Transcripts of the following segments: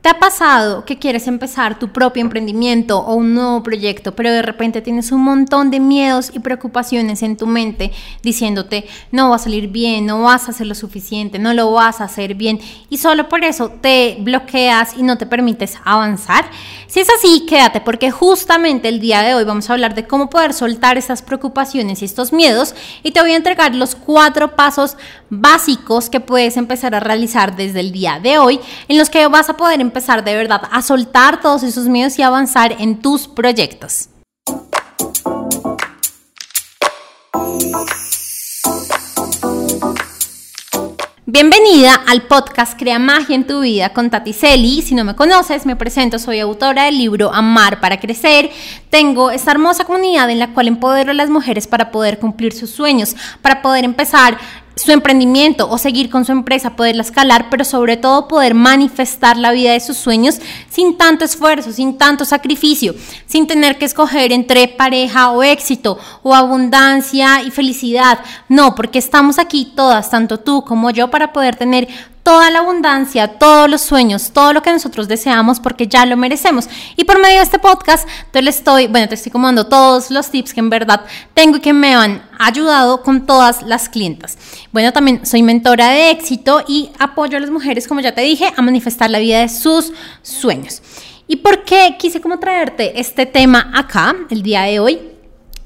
¿Te ha pasado que quieres empezar tu propio emprendimiento o un nuevo proyecto, pero de repente tienes un montón de miedos y preocupaciones en tu mente diciéndote no va a salir bien, no vas a hacer lo suficiente, no lo vas a hacer bien y solo por eso te bloqueas y no te permites avanzar? Si es así, quédate porque justamente el día de hoy vamos a hablar de cómo poder soltar estas preocupaciones y estos miedos y te voy a entregar los cuatro pasos básicos que puedes empezar a realizar desde el día de hoy en los que vas a poder empezar de verdad a soltar todos esos miedos y avanzar en tus proyectos. Bienvenida al podcast Crea Magia en tu vida con Tati Celi. Si no me conoces, me presento, soy autora del libro Amar para Crecer. Tengo esta hermosa comunidad en la cual empodero a las mujeres para poder cumplir sus sueños, para poder empezar su emprendimiento o seguir con su empresa, poderla escalar, pero sobre todo poder manifestar la vida de sus sueños sin tanto esfuerzo, sin tanto sacrificio, sin tener que escoger entre pareja o éxito o abundancia y felicidad. No, porque estamos aquí todas, tanto tú como yo, para poder tener toda la abundancia, todos los sueños, todo lo que nosotros deseamos porque ya lo merecemos. Y por medio de este podcast, te le estoy, bueno, te estoy comando todos los tips que en verdad tengo y que me han ayudado con todas las clientas. Bueno, también soy mentora de éxito y apoyo a las mujeres, como ya te dije, a manifestar la vida de sus sueños. ¿Y por qué quise como traerte este tema acá el día de hoy?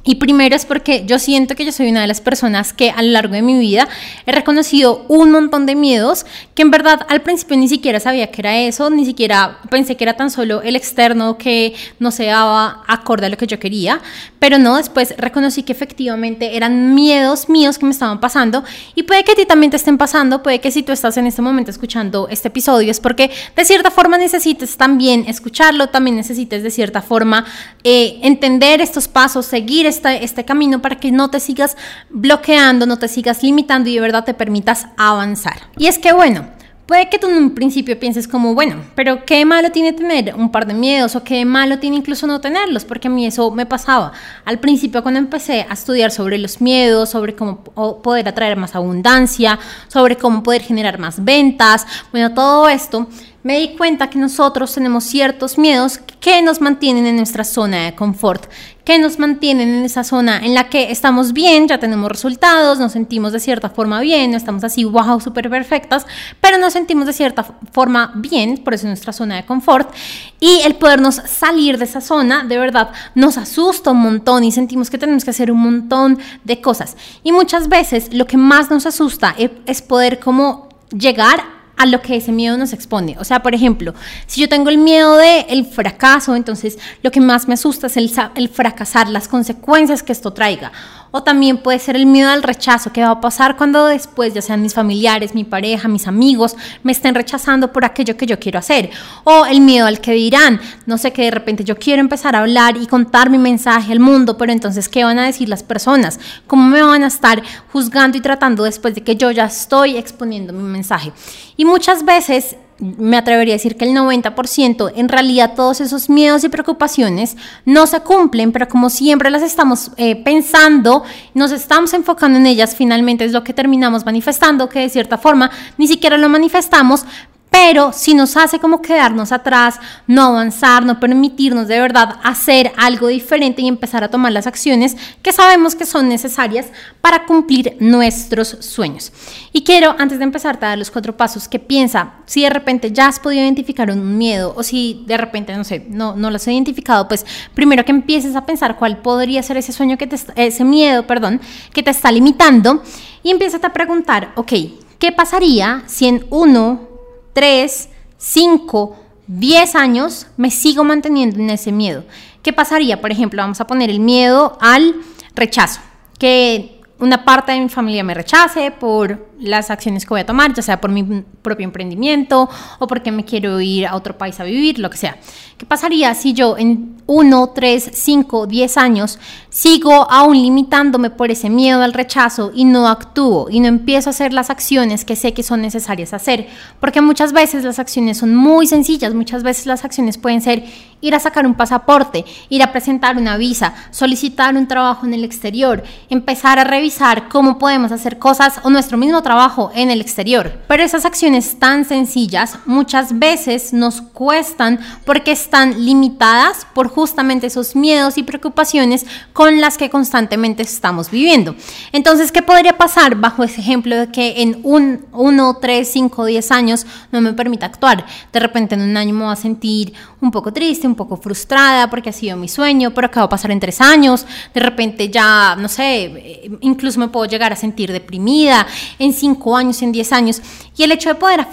Y primero es porque yo siento que yo soy una de las personas que a lo largo de mi vida he reconocido un montón de miedos que en verdad al principio ni siquiera sabía que era eso, ni siquiera pensé que era tan solo el externo que no se daba acorde a lo que yo quería, pero no, después reconocí que efectivamente eran miedos míos que me estaban pasando. Y puede que a ti también te estén pasando, puede que si tú estás en este momento escuchando este episodio es porque de cierta forma necesites también escucharlo, también necesites de cierta forma eh, entender estos pasos, seguir este camino para que no te sigas bloqueando, no te sigas limitando y de verdad te permitas avanzar. Y es que bueno, Puede que tú en un principio pienses como, bueno, pero qué malo tiene tener un par de miedos o qué malo tiene incluso no tenerlos, porque a mí eso me pasaba. Al principio cuando empecé a estudiar sobre los miedos, sobre cómo poder atraer más abundancia, sobre cómo poder generar más ventas, bueno, todo esto, me di cuenta que nosotros tenemos ciertos miedos que nos mantienen en nuestra zona de confort, que nos mantienen en esa zona en la que estamos bien, ya tenemos resultados, nos sentimos de cierta forma bien, no estamos así, wow, súper perfectas, pero nos sentimos de cierta forma bien, por eso es nuestra zona de confort, y el podernos salir de esa zona, de verdad, nos asusta un montón y sentimos que tenemos que hacer un montón de cosas. Y muchas veces lo que más nos asusta es poder como llegar a lo que ese miedo nos expone. O sea, por ejemplo, si yo tengo el miedo del el fracaso, entonces lo que más me asusta es el, el fracasar, las consecuencias que esto traiga. O también puede ser el miedo al rechazo, que va a pasar cuando después, ya sean mis familiares, mi pareja, mis amigos, me estén rechazando por aquello que yo quiero hacer. O el miedo al que dirán, no sé, que de repente yo quiero empezar a hablar y contar mi mensaje al mundo, pero entonces, ¿qué van a decir las personas? ¿Cómo me van a estar juzgando y tratando después de que yo ya estoy exponiendo mi mensaje? Y muchas veces me atrevería a decir que el 90%, en realidad todos esos miedos y preocupaciones no se cumplen, pero como siempre las estamos eh, pensando, nos estamos enfocando en ellas, finalmente es lo que terminamos manifestando, que de cierta forma ni siquiera lo manifestamos, pero si nos hace como quedarnos atrás, no avanzar, no permitirnos de verdad hacer algo diferente y empezar a tomar las acciones que sabemos que son necesarias para cumplir nuestros sueños. Y quiero, antes de empezar, a dar los cuatro pasos que piensa, si de repente ya has podido identificar un miedo o si de repente, no sé, no, no lo has identificado, pues primero que empieces a pensar cuál podría ser ese sueño que te, ese miedo, perdón, que te está limitando y empiezas a preguntar, ok, ¿qué pasaría si en uno 3, 5, 10 años me sigo manteniendo en ese miedo. ¿Qué pasaría? Por ejemplo, vamos a poner el miedo al rechazo, que una parte de mi familia me rechace por las acciones que voy a tomar, ya sea por mi propio emprendimiento o porque me quiero ir a otro país a vivir, lo que sea. ¿Qué pasaría si yo en 1, 3, 5, 10 años sigo aún limitándome por ese miedo al rechazo y no actúo y no empiezo a hacer las acciones que sé que son necesarias hacer? Porque muchas veces las acciones son muy sencillas, muchas veces las acciones pueden ser ir a sacar un pasaporte, ir a presentar una visa, solicitar un trabajo en el exterior, empezar a revisar cómo podemos hacer cosas o nuestro mismo trabajo trabajo en el exterior. Pero esas acciones tan sencillas muchas veces nos cuestan porque están limitadas por justamente esos miedos y preocupaciones con las que constantemente estamos viviendo. Entonces, ¿qué podría pasar bajo ese ejemplo de que en un 1, 3, 5, 10 años no me permita actuar? De repente en un año me voy a sentir un poco triste, un poco frustrada porque ha sido mi sueño, pero ¿qué va a pasar en tres años? De repente ya, no sé, incluso me puedo llegar a sentir deprimida en cinco años, en diez años. Y el hecho de poder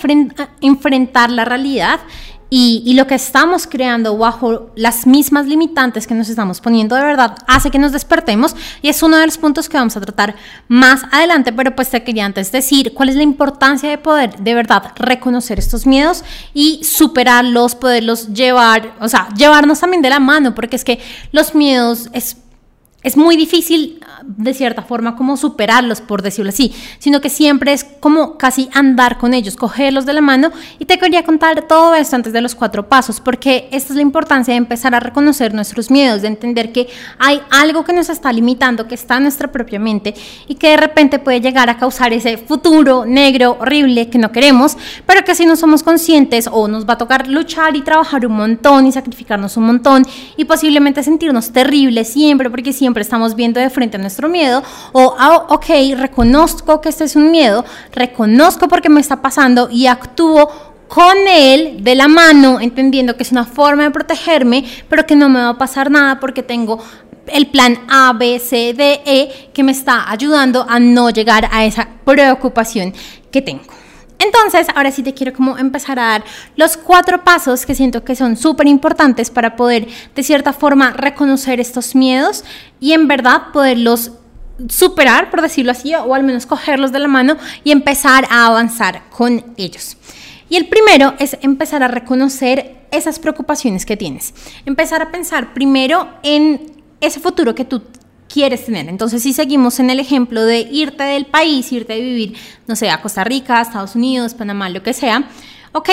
enfrentar la realidad y, lo que estamos creando bajo las mismas limitantes que nos estamos poniendo de verdad hace que nos despertemos y es uno de los puntos que vamos a tratar más adelante, pero pues te quería antes decir cuál es la importancia de poder de verdad reconocer estos miedos y superarlos, poderlos llevar, o sea, llevarnos también de la mano, porque es que los miedos es es muy difícil, de cierta forma, como superarlos, por decirlo así, sino que siempre es como casi andar con ellos, cogerlos de la mano. Y te quería contar todo esto antes de los cuatro pasos, porque esta es la importancia de empezar a reconocer nuestros miedos, de entender que hay algo que nos está limitando, que está en nuestra propia mente y que de repente puede llegar a causar ese futuro negro, horrible, que no queremos, pero que si no somos conscientes o nos va a tocar luchar y trabajar un montón y sacrificarnos un montón y posiblemente sentirnos terribles siempre, porque siempre estamos viendo de frente a nuestro miedo, o, ah, ok, reconozco que este es un miedo, reconozco porque me está pasando y actúo con él de la mano, entendiendo que es una forma de protegerme, pero que no me va a pasar nada porque tengo el plan A, B, C, D, E que me está ayudando a no llegar a esa preocupación que tengo. Entonces, ahora sí te quiero como empezar a dar los cuatro pasos que siento que son súper importantes para poder, de cierta forma, reconocer estos miedos y en verdad poderlos superar, por decirlo así, o al menos cogerlos de la mano y empezar a avanzar con ellos. Y el primero es empezar a reconocer esas preocupaciones que tienes. Empezar a pensar primero en ese futuro que tú quieres tener. Entonces, si seguimos en el ejemplo de irte del país, irte a vivir, no sé, a Costa Rica, Estados Unidos, Panamá, lo que sea, ok,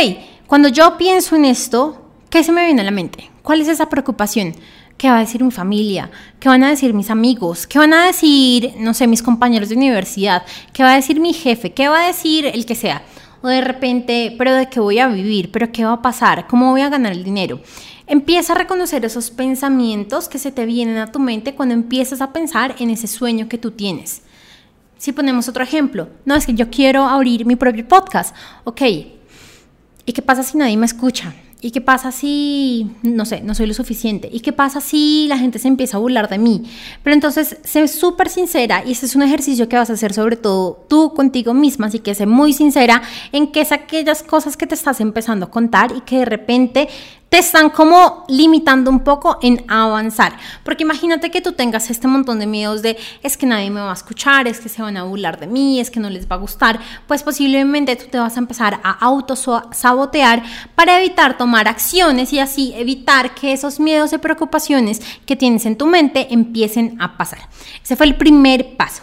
cuando yo pienso en esto, ¿qué se me viene a la mente? ¿Cuál es esa preocupación? ¿Qué va a decir mi familia? ¿Qué van a decir mis amigos? ¿Qué van a decir, no sé, mis compañeros de universidad? ¿Qué va a decir mi jefe? ¿Qué va a decir el que sea? O de repente, pero de qué voy a vivir, pero qué va a pasar, cómo voy a ganar el dinero. Empieza a reconocer esos pensamientos que se te vienen a tu mente cuando empiezas a pensar en ese sueño que tú tienes. Si ponemos otro ejemplo, no es que yo quiero abrir mi propio podcast, ok, ¿y qué pasa si nadie me escucha? ¿Y qué pasa si, no sé, no soy lo suficiente? ¿Y qué pasa si la gente se empieza a burlar de mí? Pero entonces, sé súper sincera y ese es un ejercicio que vas a hacer sobre todo tú contigo misma, así que sé muy sincera en qué es aquellas cosas que te estás empezando a contar y que de repente te están como limitando un poco en avanzar. Porque imagínate que tú tengas este montón de miedos de es que nadie me va a escuchar, es que se van a burlar de mí, es que no les va a gustar, pues posiblemente tú te vas a empezar a autosabotear para evitar tomar acciones y así evitar que esos miedos y preocupaciones que tienes en tu mente empiecen a pasar. Ese fue el primer paso.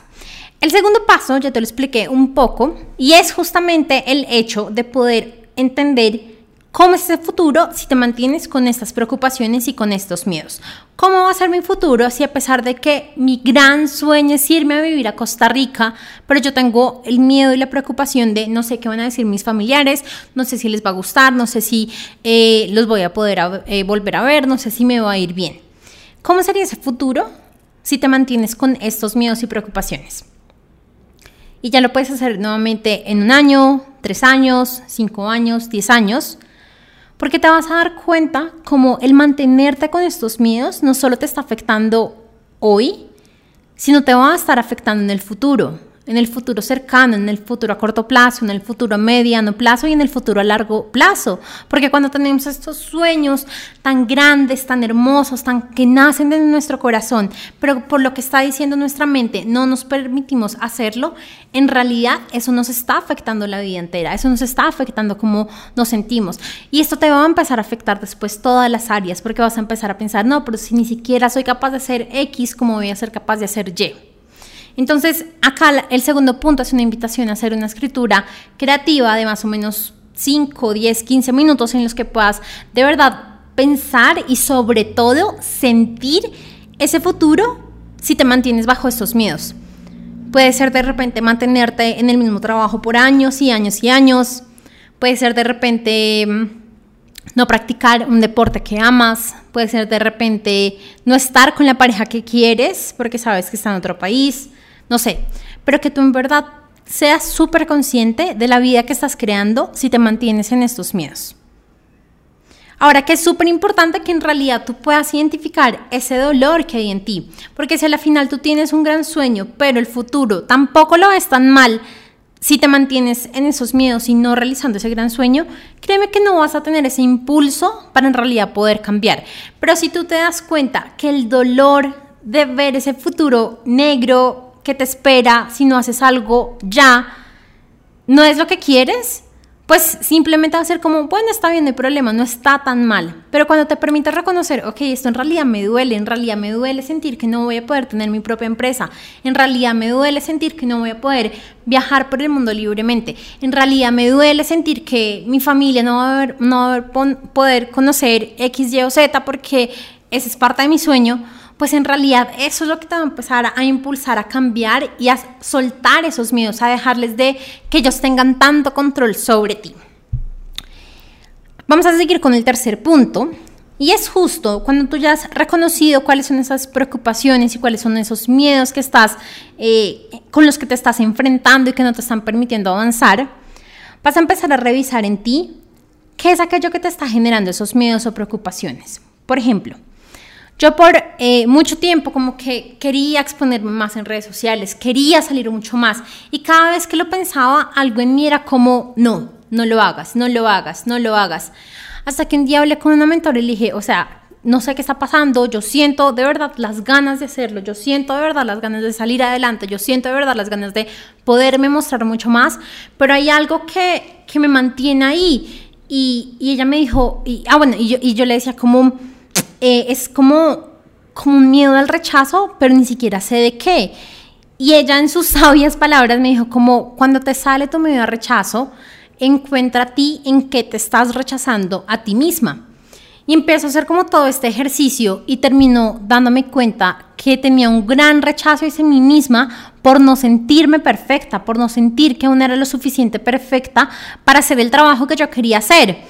El segundo paso, ya te lo expliqué un poco, y es justamente el hecho de poder entender ¿Cómo es el futuro si te mantienes con estas preocupaciones y con estos miedos? ¿Cómo va a ser mi futuro si a pesar de que mi gran sueño es irme a vivir a Costa Rica, pero yo tengo el miedo y la preocupación de no sé qué van a decir mis familiares, no sé si les va a gustar, no sé si eh, los voy a poder eh, volver a ver, no sé si me va a ir bien? ¿Cómo sería ese futuro si te mantienes con estos miedos y preocupaciones? Y ya lo puedes hacer nuevamente en un año, tres años, cinco años, diez años porque te vas a dar cuenta como el mantenerte con estos miedos no solo te está afectando hoy, sino te va a estar afectando en el futuro en el futuro cercano, en el futuro a corto plazo, en el futuro a mediano plazo y en el futuro a largo plazo. Porque cuando tenemos estos sueños tan grandes, tan hermosos, tan que nacen de nuestro corazón, pero por lo que está diciendo nuestra mente no nos permitimos hacerlo, en realidad eso nos está afectando la vida entera, eso nos está afectando cómo nos sentimos. Y esto te va a empezar a afectar después todas las áreas, porque vas a empezar a pensar, no, pero si ni siquiera soy capaz de hacer X, ¿cómo voy a ser capaz de hacer Y? Entonces, acá el segundo punto es una invitación a hacer una escritura creativa de más o menos 5, 10, 15 minutos en los que puedas de verdad pensar y sobre todo sentir ese futuro si te mantienes bajo estos miedos. puede ser de repente mantenerte en el mismo trabajo por años y años y años, puede ser de repente mm, no practicar un deporte que amas, puede ser de repente no estar con la pareja que quieres porque sabes que está en otro país, no sé, pero que tú en verdad seas súper consciente de la vida que estás creando si te mantienes en estos miedos. Ahora que es súper importante que en realidad tú puedas identificar ese dolor que hay en ti, porque si a la final tú tienes un gran sueño, pero el futuro tampoco lo ves tan mal, si te mantienes en esos miedos y no realizando ese gran sueño, créeme que no vas a tener ese impulso para en realidad poder cambiar. Pero si tú te das cuenta que el dolor de ver ese futuro negro que te espera si no haces algo ya, no es lo que quieres, pues simplemente va a ser como, bueno, está bien, no hay problema, no está tan mal. Pero cuando te permite reconocer, ok, esto en realidad me duele, en realidad me duele sentir que no voy a poder tener mi propia empresa, en realidad me duele sentir que no voy a poder viajar por el mundo libremente, en realidad me duele sentir que mi familia no va a, no va a poder conocer X, Y o Z porque esa es parte de mi sueño pues en realidad eso es lo que te va a empezar a, impulsar a cambiar y a soltar esos miedos, a dejarles de que ellos tengan tanto control sobre ti. Vamos a seguir con el tercer punto. Y es justo cuando tú ya has reconocido cuáles son esas preocupaciones y cuáles son esos miedos que estás, eh, con los que te estás enfrentando y que no te están permitiendo avanzar, vas a empezar a revisar en ti qué es aquello que te está generando esos miedos o preocupaciones. Por ejemplo, yo por eh, mucho tiempo como que quería exponerme más en redes sociales, quería salir mucho más y cada vez que lo pensaba algo en mí era como, no, no lo hagas, no lo hagas, no lo hagas. Hasta que un día hablé con una mentora y dije, o sea, no sé qué está pasando, yo siento de verdad las ganas de hacerlo, yo siento de verdad las ganas de salir adelante, yo siento de verdad las ganas de poderme mostrar mucho más, pero hay algo que, que me mantiene ahí. Y, ella me dijo, ah bueno, y yo, y yo le decía como eh, es como, como un miedo al rechazo, pero ni siquiera sé de qué. Y ella en sus sabias palabras me dijo como cuando te sale tu miedo al rechazo, encuentra a ti en qué te estás rechazando a ti misma. Y empiezo a hacer como todo este ejercicio y terminó dándome cuenta que tenía un gran rechazo hacia mí misma por no sentirme perfecta, por no sentir que aún era lo suficiente perfecta para hacer el trabajo que yo quería hacer.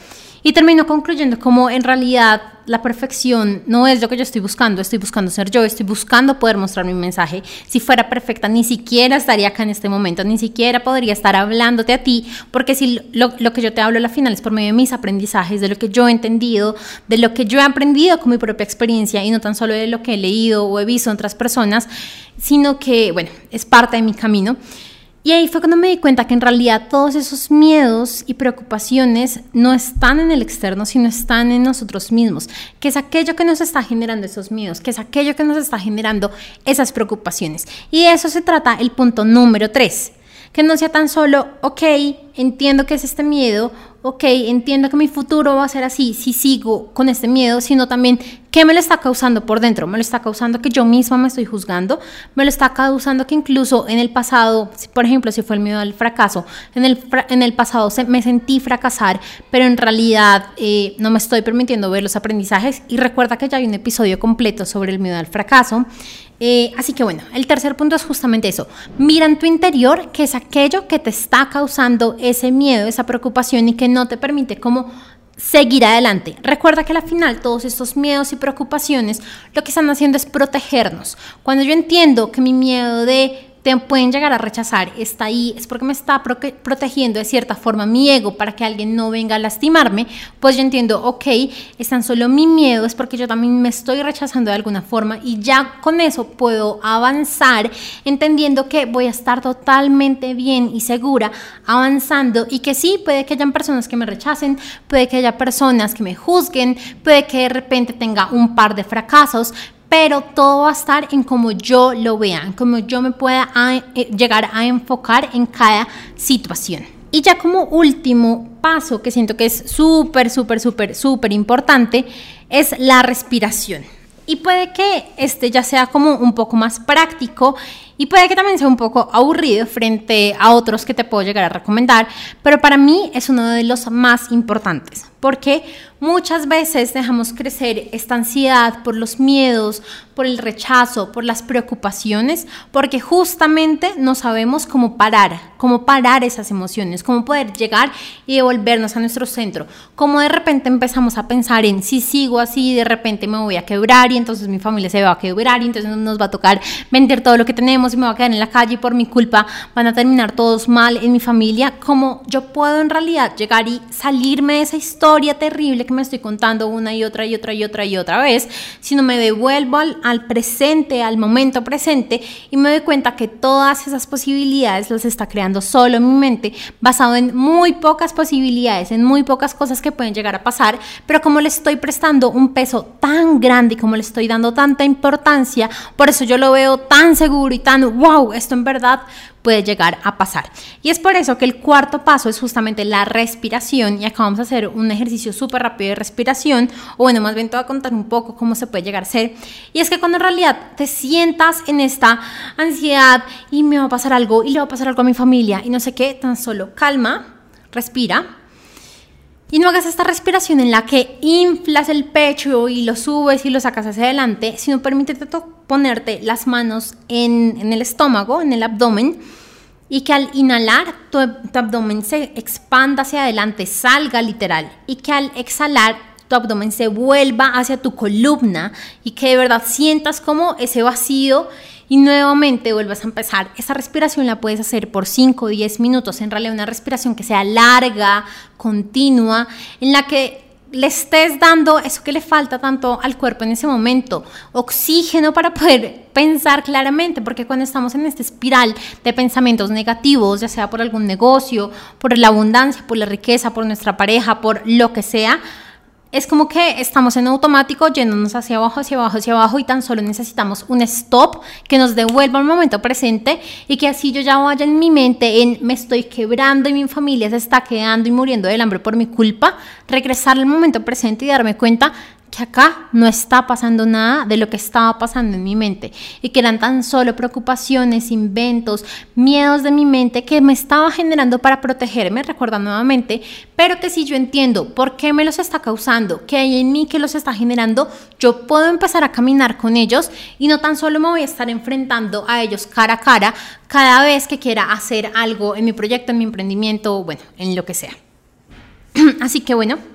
Y termino concluyendo como en realidad la perfección no es lo que yo estoy buscando, estoy buscando ser yo, estoy buscando poder mostrar mi mensaje. Si fuera perfecta, ni siquiera estaría acá en este momento, ni siquiera podría estar hablándote a ti, porque si lo, lo que yo te hablo a la final es por medio de mis aprendizajes, de lo que yo he entendido, de lo que yo he aprendido con mi propia experiencia y no tan solo de lo que he leído o he visto en otras personas, sino que, bueno, es parte de mi camino. Y ahí fue cuando me di cuenta que en realidad todos esos miedos y preocupaciones no están en el externo, sino están en nosotros mismos, que es aquello que nos está generando esos miedos, que es aquello que nos está generando esas preocupaciones. Y de eso se trata el punto número tres, que no sea tan solo, ok, entiendo que es este miedo, ok, entiendo que mi futuro va a ser así si sigo con este miedo, sino también qué me lo está causando por dentro. Me lo está causando que yo misma me estoy juzgando, me lo está causando que incluso en el pasado, por ejemplo, si fue el miedo al fracaso, en el, en el pasado me sentí fracasar, pero en realidad eh, no me estoy permitiendo ver los aprendizajes. Y recuerda que ya hay un episodio completo sobre el miedo al fracaso. Eh, así que bueno, el tercer punto es justamente eso. Mira en tu interior qué es aquello que te está causando ese miedo, esa preocupación y que no te permite como seguir adelante. Recuerda que al final todos estos miedos y preocupaciones lo que están haciendo es protegernos. Cuando yo entiendo que mi miedo de te pueden llegar a rechazar, está ahí, es porque me está protegiendo de cierta forma mi ego para que alguien no venga a lastimarme, pues yo entiendo, ok, es tan solo mi miedo, es porque yo también me estoy rechazando de alguna forma y ya con eso puedo avanzar entendiendo que voy a estar totalmente bien y segura avanzando y que sí, puede que hayan personas que me rechacen, puede que haya personas que me juzguen, puede que de repente tenga un par de fracasos, pero todo va a estar en cómo yo lo vea, en cómo yo me pueda eh, llegar a enfocar en cada situación. Y ya como último paso que siento que es súper, súper, súper, súper importante es la respiración. Y puede que este ya sea como un poco más práctico y puede que también sea un poco aburrido frente a otros que te puedo llegar a recomendar, pero para mí es uno de los más importantes porque muchas veces dejamos crecer esta ansiedad por los miedos, por el rechazo, por las preocupaciones, porque justamente no sabemos cómo parar, cómo parar esas emociones, cómo poder llegar y devolvernos a nuestro centro. Como de repente empezamos a pensar en si sigo así, de repente me voy a quebrar y entonces mi familia se va a quebrar y entonces nos va a tocar vender todo lo que tenemos y me va a quedar en la calle por mi culpa van a terminar todos mal en mi familia. Como yo puedo en realidad llegar y salirme de esa historia terrible que me estoy contando una y otra y otra y otra y otra vez, sino me devuelvo al, al presente, al momento presente y me doy cuenta que todas esas posibilidades las está creando solo en mi mente, basado en muy pocas posibilidades, en muy pocas cosas que pueden llegar a pasar, pero como le estoy prestando un peso tan grande y como le estoy dando tanta importancia, por eso yo lo veo tan seguro y tan, wow, esto en verdad puede llegar a pasar. Y es por eso que el cuarto paso es justamente la respiración y acá vamos a hacer un ejercicio súper rápido de respiración, o bueno, más bien te voy a contar un poco cómo se puede llegar a ser. Y es que cuando en realidad te sientas en esta ansiedad y me va a pasar algo y le va a pasar algo a mi familia y no sé qué, tan solo calma, respira. Y no hagas esta respiración en la que inflas el pecho y lo subes y lo sacas hacia adelante, sino permítete ponerte las manos en, en el estómago, en el abdomen, y que al inhalar tu, abdomen se expanda hacia adelante, salga literal, y que al exhalar tu abdomen se vuelva hacia tu columna y que de verdad sientas como ese vacío y nuevamente vuelvas a empezar. Esa respiración la puedes hacer por 5 o 10 minutos, en realidad una respiración que sea larga, continua, en la que le estés dando eso que le falta tanto al cuerpo en ese momento, oxígeno para poder pensar claramente, porque cuando estamos en esta espiral de pensamientos negativos, ya sea por algún negocio, por la abundancia, por la riqueza, por nuestra pareja, por lo que sea, es como que estamos en automático yéndonos hacia abajo, hacia abajo, hacia abajo y tan solo necesitamos un stop que nos devuelva al momento presente y que así yo ya vaya en mi mente en me estoy quebrando y mi familia se está quedando y muriendo del hambre por mi culpa, regresar al momento presente y darme cuenta que acá no está pasando nada de lo que estaba pasando en mi mente y que eran tan solo preocupaciones, inventos, miedos de mi mente que me estaba generando para protegerme, recuerda nuevamente, pero que si yo entiendo por qué me los está causando, qué hay en mí que los está generando, yo puedo empezar a caminar con ellos y no tan solo me voy a estar enfrentando a ellos cara a cara cada vez que quiera hacer algo en mi proyecto, en mi emprendimiento, bueno, en lo que sea. Así que bueno,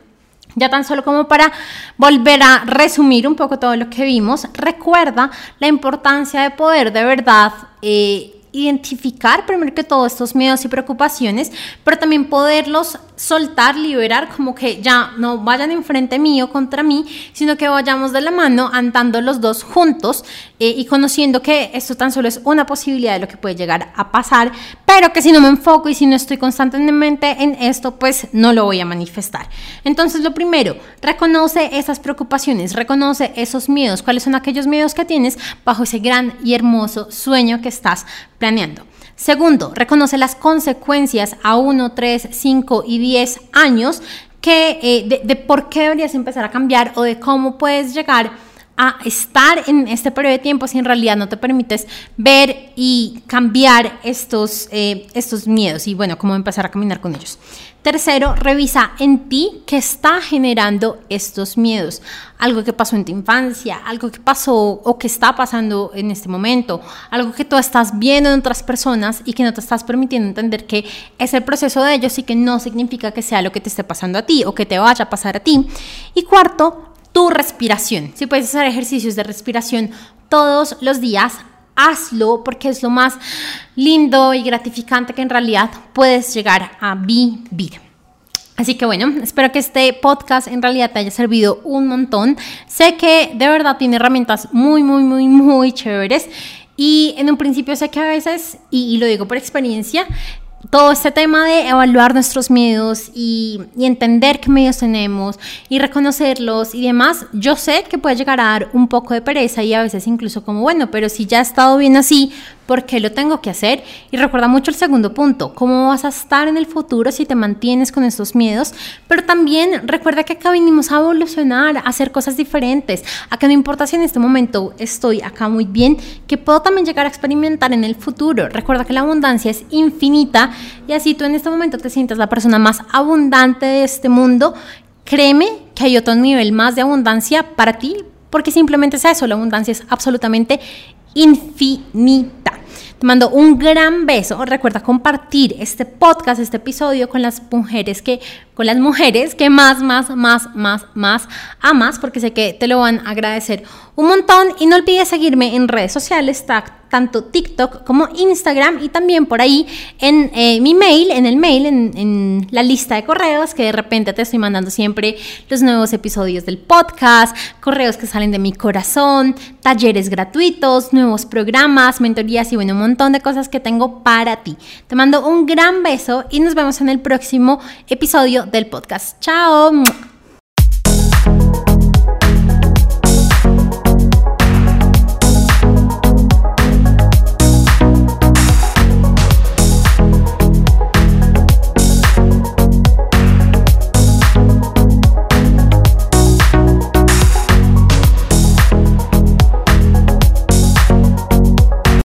ya tan solo como para volver a resumir un poco todo lo que vimos, recuerda la importancia de poder de verdad eh, identificar primero que todo estos miedos y preocupaciones, pero también poderlos soltar, liberar, como que ya no vayan enfrente mío contra mí, sino que vayamos de la mano andando los dos juntos eh, y conociendo que esto tan solo es una posibilidad de lo que puede llegar a pasar, pero que si no me enfoco y si no estoy constantemente en esto, pues no lo voy a manifestar. Entonces, lo primero, reconoce esas preocupaciones, reconoce esos miedos, cuáles son aquellos miedos que tienes bajo ese gran y hermoso sueño que estás planeando. Segundo, reconoce las consecuencias a 1, 3, 5 y 10 años que, eh, de, por qué deberías empezar a cambiar o de cómo puedes llegar a estar en este periodo de tiempo si en realidad no te permites ver y cambiar estos, eh, estos miedos y bueno, cómo empezar a caminar con ellos. Tercero, revisa en ti qué está generando estos miedos. Algo que pasó en tu infancia, algo que pasó o que está pasando en este momento, algo que tú estás viendo en otras personas y que no te estás permitiendo entender que es el proceso de ellos y que no significa que sea lo que te esté pasando a ti o que te vaya a pasar a ti. Y cuarto, tu respiración. Si puedes hacer ejercicios de respiración todos los días, hazlo porque es lo más lindo y gratificante que en realidad puedes llegar a vivir. Así que bueno, espero que este podcast en realidad te haya servido un montón. Sé que de verdad tiene herramientas muy, muy, muy, muy chéveres. Y en un principio sé que a veces, y, y lo digo por experiencia, todo este tema de evaluar nuestros miedos y, entender qué miedos tenemos y reconocerlos y demás, yo sé que puede llegar a dar un poco de pereza y a veces incluso como, bueno, pero si ya ha estado bien así, por qué lo tengo que hacer. Y recuerda mucho el segundo punto, cómo vas a estar en el futuro si te mantienes con estos miedos. Pero también recuerda que acá vinimos a evolucionar, a hacer cosas diferentes, a que no importa si en este momento estoy acá muy bien, que puedo también llegar a experimentar en el futuro. Recuerda que la abundancia es infinita y así tú en este momento te sientas la persona más abundante de este mundo. Créeme que hay otro nivel más de abundancia para ti, porque simplemente es eso, la abundancia es absolutamente infinita. Te mando un gran beso. Recuerda compartir este podcast, este episodio con las mujeres que con las mujeres que más, más, más, más, más amas, porque sé que te lo van a agradecer un montón. Y no olvides seguirme en redes sociales, tanto TikTok como Instagram y también por ahí en eh, mi mail, en el mail, en, en, la lista de correos que de repente te estoy mandando siempre los nuevos episodios del podcast, correos que salen de mi corazón, talleres gratuitos, nuevos programas, mentorías y bueno, un montón de cosas que tengo para ti. Te mando un gran beso y nos vemos en el próximo episodio del podcast. Chao.